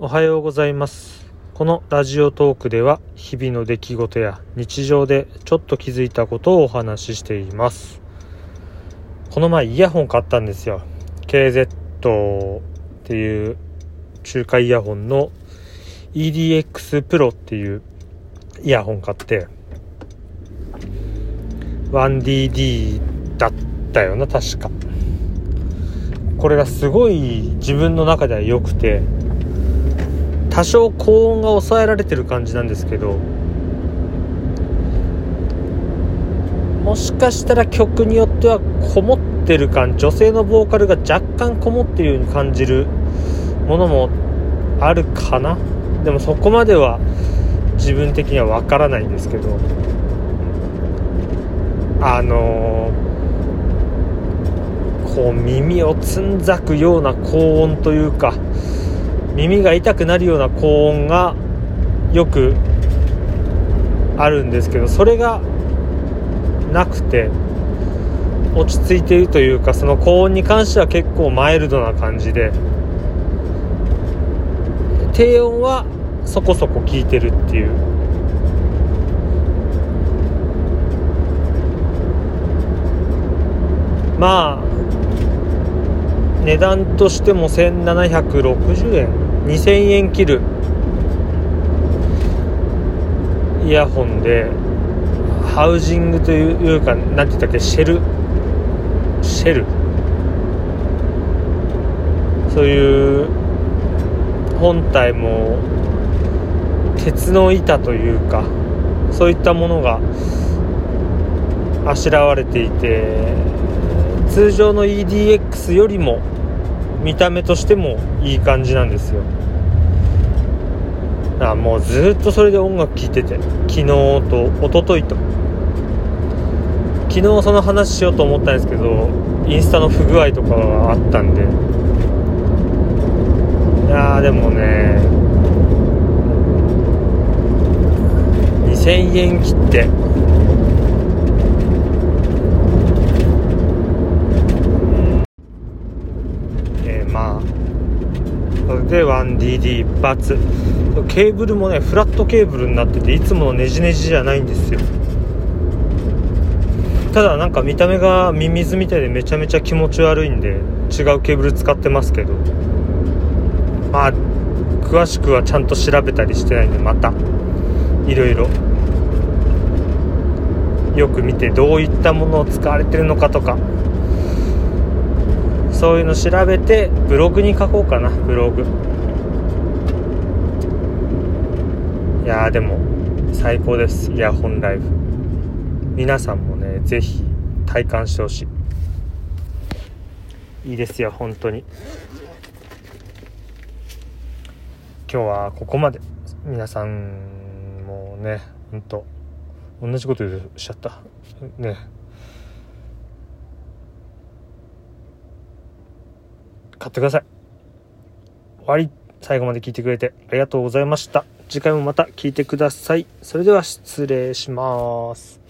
おはようございます。このラジオトークでは日々の出来事や日常でちょっと気づいたことをお話ししています。この前イヤホン買ったんですよ。KZ っていう中華イヤホンの EDX Pro っていうイヤホン買って 1DD だったよな確か。これがすごい自分の中では良くて多少高音が抑えられてる感じなんですけどもしかしたら曲によってはこもってる感女性のボーカルが若干こもってるように感じるものもあるかな。でもそこまでは自分的にはわからないんですけどあのー、こう耳をつんざくような高音というか耳が痛くなるような高音がよくあるんですけどそれがなくて落ち着いているというかその高音に関しては結構マイルドな感じで低音はそこそこ効いてるっていう。まあ値段としても1760円。2000円切るイヤホンでハウジングというか何て言ったっけシェルシェル。そういう本体も鉄の板というかそういったものがあしらわれていて通常の EDX よりも見た目としてもいい感じなんですよ。あもうずっとそれで音楽聴いてて昨日と一昨日と。昨日その話しようと思ったんですけどインスタの不具合とかがあったんで。いやでもね2000円切って。で 1DD 一発ケーブルもねフラットケーブルになってていつものネジネジじゃないんですよ。ただなんか見た目がミミズみたいでめちゃめちゃ気持ち悪いんで違うケーブル使ってますけど。まあ詳しくはちゃんと調べたりしてないんでまた。いろいろ。よく見てどういったものを使われてるのかとか。そういうの調べてブログに書こうかなブログ。いやでも最高です。イヤホンライブ。皆さんもね是非体感してほしい。いいですよ本当に。今日はここまで。皆さんもね本当同じこと言うしちゃった。ね。買ってください。終わり。最後まで聞いてくれてありがとうございました。次回もまた聞いてください。それでは失礼します。